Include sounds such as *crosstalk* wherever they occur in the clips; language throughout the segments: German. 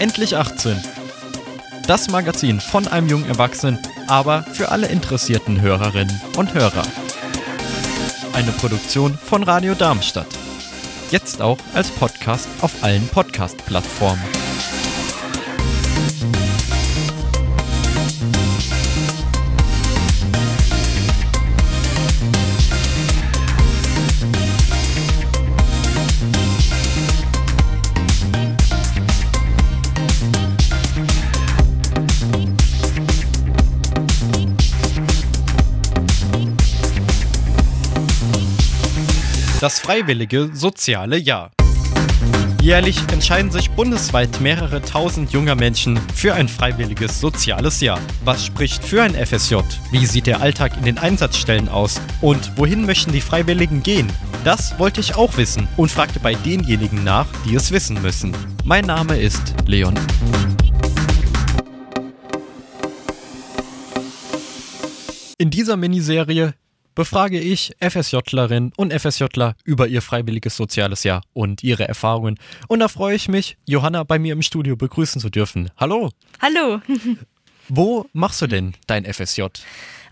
Endlich 18. Das Magazin von einem jungen Erwachsenen, aber für alle interessierten Hörerinnen und Hörer. Eine Produktion von Radio Darmstadt. Jetzt auch als Podcast auf allen Podcast-Plattformen. Das freiwillige soziale Jahr. Jährlich entscheiden sich bundesweit mehrere tausend junger Menschen für ein freiwilliges soziales Jahr. Was spricht für ein FSJ? Wie sieht der Alltag in den Einsatzstellen aus? Und wohin möchten die Freiwilligen gehen? Das wollte ich auch wissen und fragte bei denjenigen nach, die es wissen müssen. Mein Name ist Leon. In dieser Miniserie befrage ich FSJlerinnen und FSJler über ihr freiwilliges soziales Jahr und ihre Erfahrungen. Und da freue ich mich, Johanna bei mir im Studio begrüßen zu dürfen. Hallo. Hallo. *laughs* Wo machst du denn dein FSJ?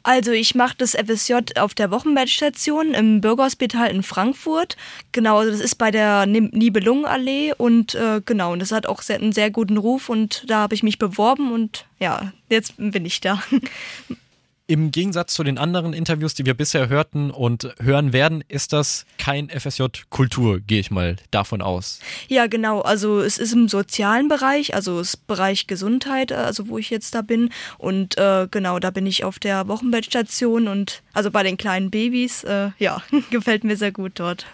Also ich mache das FSJ auf der Wochenbettstation im Bürgerhospital in Frankfurt. Genau, das ist bei der Nibelungenallee und äh, genau, und das hat auch sehr, einen sehr guten Ruf und da habe ich mich beworben und ja, jetzt bin ich da. *laughs* Im Gegensatz zu den anderen Interviews, die wir bisher hörten und hören werden, ist das kein FSJ-Kultur, gehe ich mal davon aus. Ja, genau. Also es ist im sozialen Bereich, also das Bereich Gesundheit, also wo ich jetzt da bin. Und äh, genau, da bin ich auf der Wochenbettstation und also bei den kleinen Babys. Äh, ja, *laughs* gefällt mir sehr gut dort.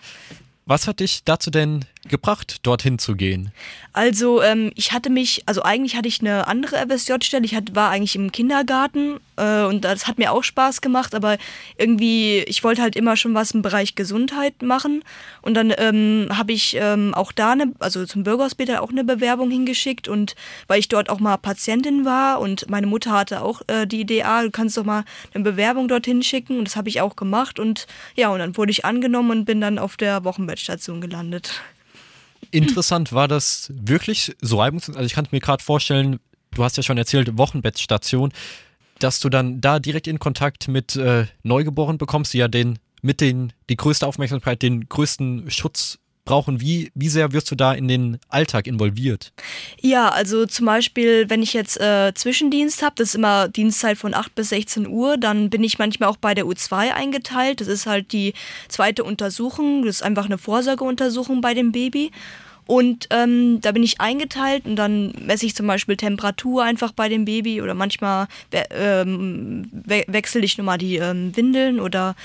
Was hat dich dazu denn gebracht, dorthin zu gehen? Also ähm, ich hatte mich, also eigentlich hatte ich eine andere FSJ-Stelle. Ich hatte, war eigentlich im Kindergarten äh, und das hat mir auch Spaß gemacht, aber irgendwie, ich wollte halt immer schon was im Bereich Gesundheit machen. Und dann ähm, habe ich ähm, auch da, eine, also zum Bürgerhospital auch eine Bewerbung hingeschickt und weil ich dort auch mal Patientin war und meine Mutter hatte auch äh, die Idee, ah, du kannst doch mal eine Bewerbung dorthin schicken und das habe ich auch gemacht und ja, und dann wurde ich angenommen und bin dann auf der Wochenbettstation gelandet interessant. War das wirklich so reibungslos? Also ich kann mir gerade vorstellen, du hast ja schon erzählt, Wochenbettstation, dass du dann da direkt in Kontakt mit äh, Neugeborenen bekommst, die ja den mit den die größte Aufmerksamkeit, den größten Schutz brauchen. Wie, wie sehr wirst du da in den Alltag involviert? Ja, also zum Beispiel, wenn ich jetzt äh, Zwischendienst habe, das ist immer Dienstzeit von 8 bis 16 Uhr, dann bin ich manchmal auch bei der U2 eingeteilt. Das ist halt die zweite Untersuchung, das ist einfach eine Vorsorgeuntersuchung bei dem Baby. Und ähm, da bin ich eingeteilt und dann messe ich zum Beispiel Temperatur einfach bei dem Baby oder manchmal we ähm, we wechsle ich nochmal die ähm, Windeln oder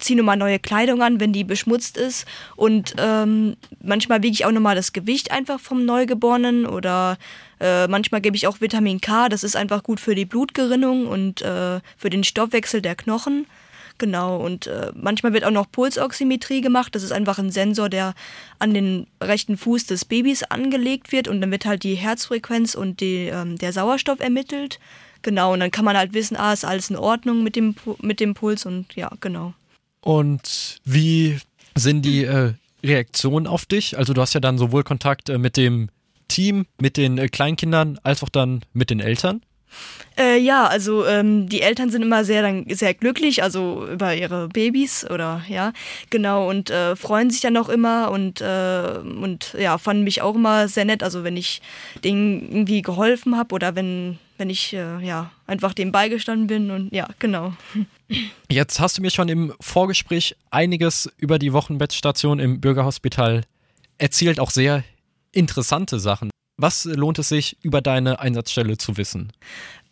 ziehe nochmal neue Kleidung an, wenn die beschmutzt ist. Und ähm, manchmal wiege ich auch nochmal das Gewicht einfach vom Neugeborenen oder äh, manchmal gebe ich auch Vitamin K, das ist einfach gut für die Blutgerinnung und äh, für den Stoffwechsel der Knochen. Genau, und äh, manchmal wird auch noch Pulsoximetrie gemacht. Das ist einfach ein Sensor, der an den rechten Fuß des Babys angelegt wird und dann wird halt die Herzfrequenz und die, ähm, der Sauerstoff ermittelt. Genau, und dann kann man halt wissen, ah, ist alles in Ordnung mit dem, mit dem Puls und ja, genau. Und wie sind die äh, Reaktionen auf dich? Also du hast ja dann sowohl Kontakt äh, mit dem Team, mit den äh, Kleinkindern, als auch dann mit den Eltern. Äh, ja, also ähm, die Eltern sind immer sehr dann sehr glücklich, also über ihre Babys oder ja, genau und äh, freuen sich dann auch immer und äh, und ja fanden mich auch immer sehr nett, also wenn ich denen irgendwie geholfen habe oder wenn wenn ich äh, ja einfach dem beigestanden bin und ja genau. Jetzt hast du mir schon im Vorgespräch einiges über die Wochenbettstation im Bürgerhospital erzählt, auch sehr interessante Sachen. Was lohnt es sich, über deine Einsatzstelle zu wissen?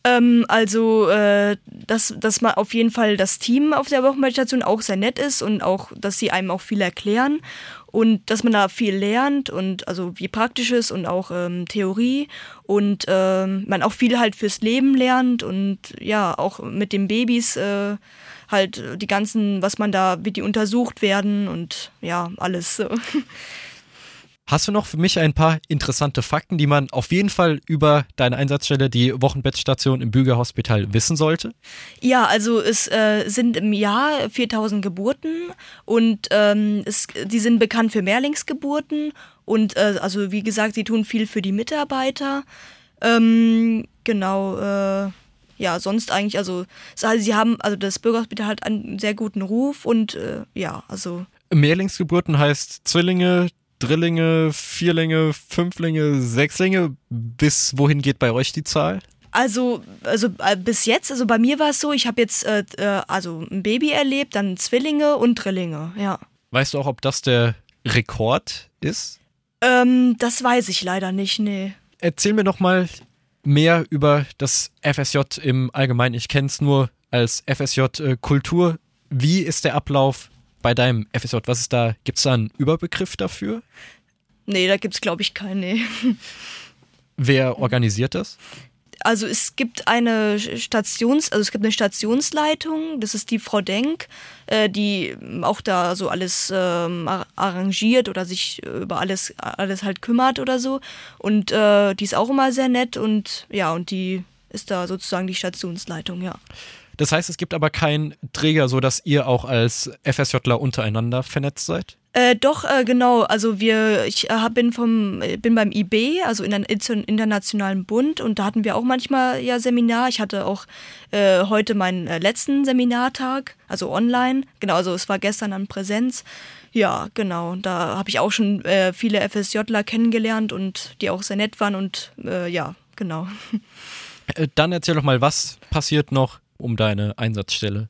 Ähm, also, äh, dass, dass man auf jeden Fall das Team auf der Wochenbettstation auch sehr nett ist und auch, dass sie einem auch viel erklären und dass man da viel lernt und also wie praktisches und auch ähm, Theorie und ähm, man auch viel halt fürs Leben lernt und ja, auch mit den Babys äh, halt die ganzen, was man da, wie die untersucht werden und ja, alles so. *laughs* Hast du noch für mich ein paar interessante Fakten, die man auf jeden Fall über deine Einsatzstelle, die Wochenbettstation im Bügerhospital, wissen sollte? Ja, also es äh, sind im Jahr 4000 Geburten und ähm, es, die sind bekannt für Mehrlingsgeburten und äh, also wie gesagt, sie tun viel für die Mitarbeiter. Ähm, genau, äh, ja, sonst eigentlich, also, also sie haben, also das Bürgerhospital hat einen sehr guten Ruf und äh, ja, also. Mehrlingsgeburten heißt Zwillinge, Drillinge, Vierlinge, Fünflinge, Sechslinge. Bis wohin geht bei euch die Zahl? Also, also äh, bis jetzt, also bei mir war es so, ich habe jetzt äh, äh, also ein Baby erlebt, dann Zwillinge und Drillinge, ja. Weißt du auch, ob das der Rekord ist? Ähm, das weiß ich leider nicht, nee. Erzähl mir noch mal mehr über das FSJ im Allgemeinen. Ich kenne es nur als FSJ äh, Kultur. Wie ist der Ablauf bei deinem FSJ? Was ist da? Gibt es da einen Überbegriff dafür? Nee, da gibt es, glaube ich, keinen. Nee. *laughs* Wer organisiert das? Also es gibt eine Stations, also es gibt eine Stationsleitung, das ist die Frau Denk, äh, die auch da so alles ähm, arrangiert oder sich über alles, alles halt kümmert oder so. Und äh, die ist auch immer sehr nett und ja, und die ist da sozusagen die Stationsleitung, ja. Das heißt, es gibt aber keinen Träger, so dass ihr auch als FSJler untereinander vernetzt seid? Äh, doch, äh, genau. Also wir, ich äh, bin vom, bin beim IB, also in der Internationalen Bund, und da hatten wir auch manchmal ja Seminar. Ich hatte auch äh, heute meinen äh, letzten Seminartag, also online. Genau, also es war gestern an Präsenz. Ja, genau. Da habe ich auch schon äh, viele FSJler kennengelernt und die auch sehr nett waren und ja, genau. *laughs* Dann erzähl doch mal, was passiert noch um deine Einsatzstelle?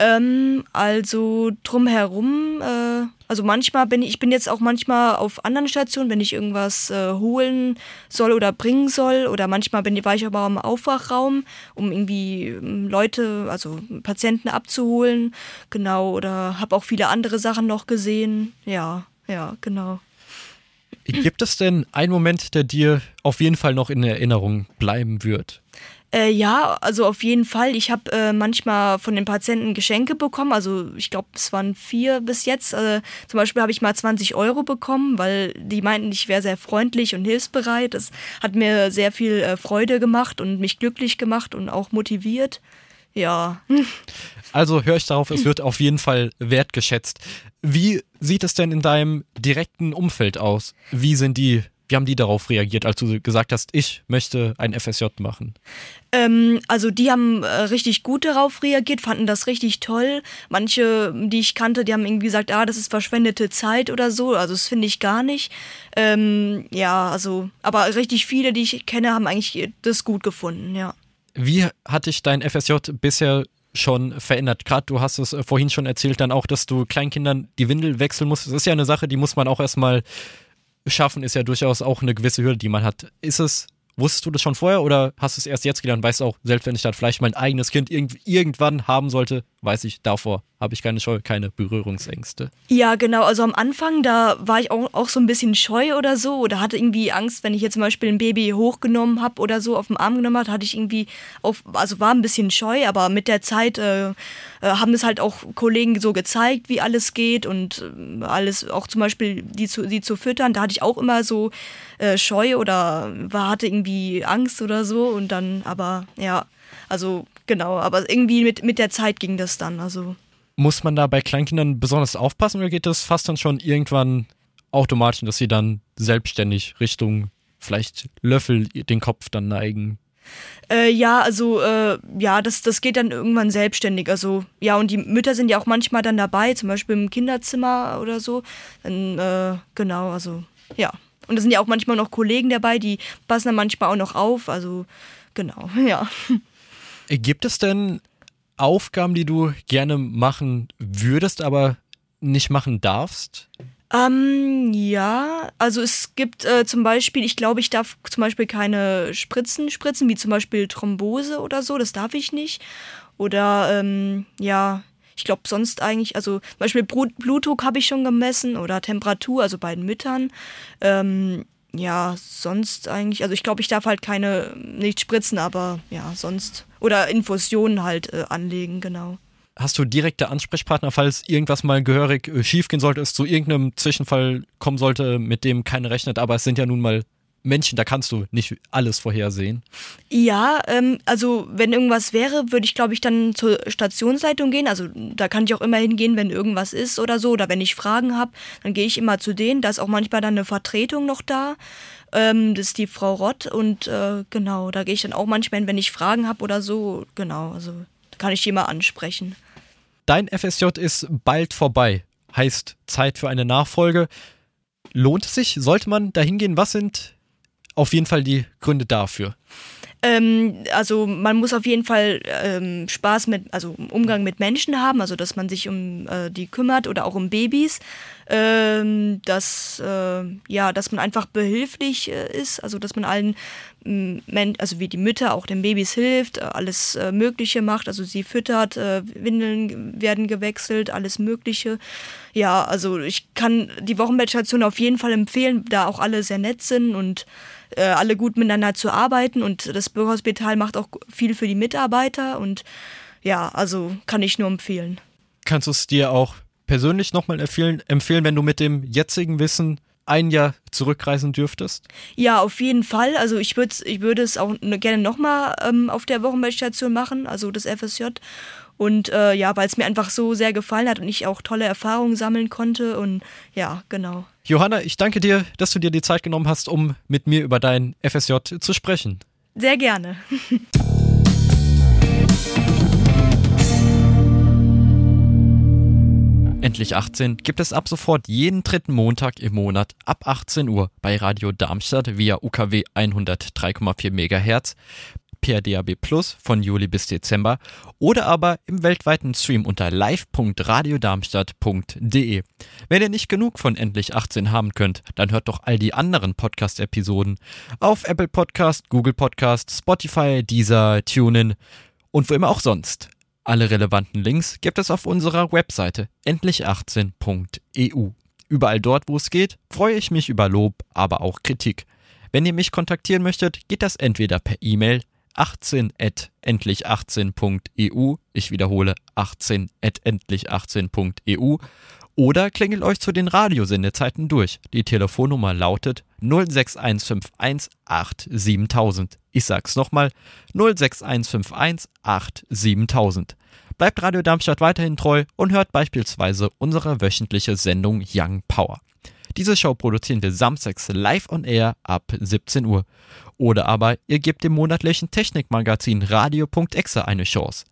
Ähm, also drumherum, äh, also manchmal bin ich, ich bin jetzt auch manchmal auf anderen Stationen, wenn ich irgendwas äh, holen soll oder bringen soll. Oder manchmal bin, war ich aber im Aufwachraum, um irgendwie ähm, Leute, also Patienten abzuholen. Genau, oder habe auch viele andere Sachen noch gesehen. Ja, ja, genau. Gibt es denn einen Moment, der dir auf jeden Fall noch in Erinnerung bleiben wird? Äh, ja, also auf jeden Fall. Ich habe äh, manchmal von den Patienten Geschenke bekommen. Also ich glaube, es waren vier bis jetzt. Äh, zum Beispiel habe ich mal 20 Euro bekommen, weil die meinten, ich wäre sehr freundlich und hilfsbereit. Das hat mir sehr viel äh, Freude gemacht und mich glücklich gemacht und auch motiviert. Ja. Also höre ich darauf, es wird auf jeden Fall wertgeschätzt. Wie sieht es denn in deinem direkten Umfeld aus? Wie sind die wie haben die darauf reagiert, als du gesagt hast, ich möchte ein FSJ machen? Ähm, also die haben äh, richtig gut darauf reagiert, fanden das richtig toll. Manche, die ich kannte, die haben irgendwie gesagt, ah, das ist verschwendete Zeit oder so. Also das finde ich gar nicht. Ähm, ja, also, aber richtig viele, die ich kenne, haben eigentlich das gut gefunden, ja. Wie hat dich dein FSJ bisher schon verändert? Gerade du hast es äh, vorhin schon erzählt, dann auch, dass du Kleinkindern die Windel wechseln musst. Das ist ja eine Sache, die muss man auch erstmal schaffen ist ja durchaus auch eine gewisse Hürde, die man hat. Ist es Wusstest du das schon vorher oder hast du es erst jetzt gelernt? Weißt du auch, selbst wenn ich dann vielleicht mein eigenes Kind irgend irgendwann haben sollte, weiß ich, davor habe ich keine Scheu, keine Berührungsängste. Ja, genau. Also am Anfang, da war ich auch, auch so ein bisschen scheu oder so oder hatte irgendwie Angst, wenn ich jetzt zum Beispiel ein Baby hochgenommen habe oder so auf den Arm genommen habe, hatte ich irgendwie, auf, also war ein bisschen scheu, aber mit der Zeit äh, äh, haben es halt auch Kollegen so gezeigt, wie alles geht und äh, alles, auch zum Beispiel die zu, die zu füttern, da hatte ich auch immer so äh, scheu oder war, hatte irgendwie Angst oder so und dann, aber ja, also genau, aber irgendwie mit, mit der Zeit ging das dann, also. Muss man da bei Kleinkindern besonders aufpassen oder geht das fast dann schon irgendwann automatisch, dass sie dann selbstständig Richtung vielleicht Löffel den Kopf dann neigen? Äh, ja, also äh, ja, das, das geht dann irgendwann selbstständig. Also ja, und die Mütter sind ja auch manchmal dann dabei, zum Beispiel im Kinderzimmer oder so. Dann, äh, genau, also ja. Und da sind ja auch manchmal noch Kollegen dabei, die passen dann manchmal auch noch auf. Also genau, *laughs* ja. Gibt es denn Aufgaben, die du gerne machen würdest, aber nicht machen darfst? Ähm, ja, also es gibt äh, zum Beispiel, ich glaube, ich darf zum Beispiel keine Spritzen spritzen, wie zum Beispiel Thrombose oder so, das darf ich nicht. Oder ähm, ja, ich glaube sonst eigentlich, also zum Beispiel Blutdruck habe ich schon gemessen oder Temperatur, also bei den Müttern. Ähm, ja, sonst eigentlich, also ich glaube, ich darf halt keine, nicht spritzen, aber ja, sonst. Oder Infusionen halt äh, anlegen, genau. hast du direkte Ansprechpartner, falls irgendwas mal gehörig äh, schiefgehen sollte, es zu irgendeinem Zwischenfall kommen sollte, mit dem keiner rechnet, aber es sind ja nun mal Menschen, da kannst du nicht alles vorhersehen. Ja, ähm, also wenn irgendwas wäre, würde ich glaube ich dann zur Stationsleitung gehen. Also da kann ich auch immer hingehen, wenn irgendwas ist oder so. Oder wenn ich Fragen habe, dann gehe ich immer zu denen. Da ist auch manchmal dann eine Vertretung noch da. Ähm, das ist die Frau Rott und äh, genau, da gehe ich dann auch manchmal hin, wenn ich Fragen habe oder so. Genau, also da kann ich die mal ansprechen. Dein FSJ ist bald vorbei. Heißt Zeit für eine Nachfolge. Lohnt es sich? Sollte man da hingehen? Was sind auf jeden Fall die Gründe dafür? Ähm, also man muss auf jeden Fall ähm, Spaß mit, also Umgang mit Menschen haben, also dass man sich um äh, die kümmert oder auch um Babys, ähm, dass äh, ja, dass man einfach behilflich äh, ist, also dass man allen also wie die Mütter auch den Babys hilft, äh, alles äh, Mögliche macht, also sie füttert, äh, Windeln werden gewechselt, alles Mögliche. Ja, also ich kann die Wochenbettstation auf jeden Fall empfehlen, da auch alle sehr nett sind und alle gut miteinander zu arbeiten und das Bürgerhospital macht auch viel für die Mitarbeiter und ja, also kann ich nur empfehlen. Kannst du es dir auch persönlich nochmal empfehlen, empfehlen, wenn du mit dem jetzigen Wissen ein Jahr zurückreisen dürftest? Ja, auf jeden Fall. Also ich würde ich es auch gerne nochmal ähm, auf der Wochenbettstation machen, also das FSJ. Und äh, ja, weil es mir einfach so sehr gefallen hat und ich auch tolle Erfahrungen sammeln konnte. Und ja, genau. Johanna, ich danke dir, dass du dir die Zeit genommen hast, um mit mir über dein FSJ zu sprechen. Sehr gerne. *laughs* Endlich 18 gibt es ab sofort jeden dritten Montag im Monat ab 18 Uhr bei Radio Darmstadt via UKW 103,4 MHz, per DAB Plus von Juli bis Dezember oder aber im weltweiten Stream unter live.radiodarmstadt.de. Wenn ihr nicht genug von Endlich 18 haben könnt, dann hört doch all die anderen Podcast-Episoden auf Apple Podcast, Google Podcast, Spotify, Deezer, TuneIn und wo immer auch sonst. Alle relevanten Links gibt es auf unserer Webseite endlich18.eu. Überall dort, wo es geht, freue ich mich über Lob, aber auch Kritik. Wenn ihr mich kontaktieren möchtet, geht das entweder per E-Mail 18endlich18.eu. Ich wiederhole 18endlich18.eu. Oder klingelt euch zu den Radiosendezeiten durch. Die Telefonnummer lautet 06151 87000. Ich sag's nochmal 06151 87000. Bleibt Radio Darmstadt weiterhin treu und hört beispielsweise unsere wöchentliche Sendung Young Power. Diese Show produzieren wir samstags live on air ab 17 Uhr. Oder aber ihr gebt dem monatlichen Technikmagazin Radio.exe eine Chance.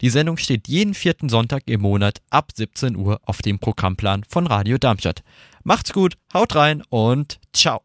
Die Sendung steht jeden vierten Sonntag im Monat ab 17 Uhr auf dem Programmplan von Radio Darmstadt. Macht's gut, haut rein und ciao.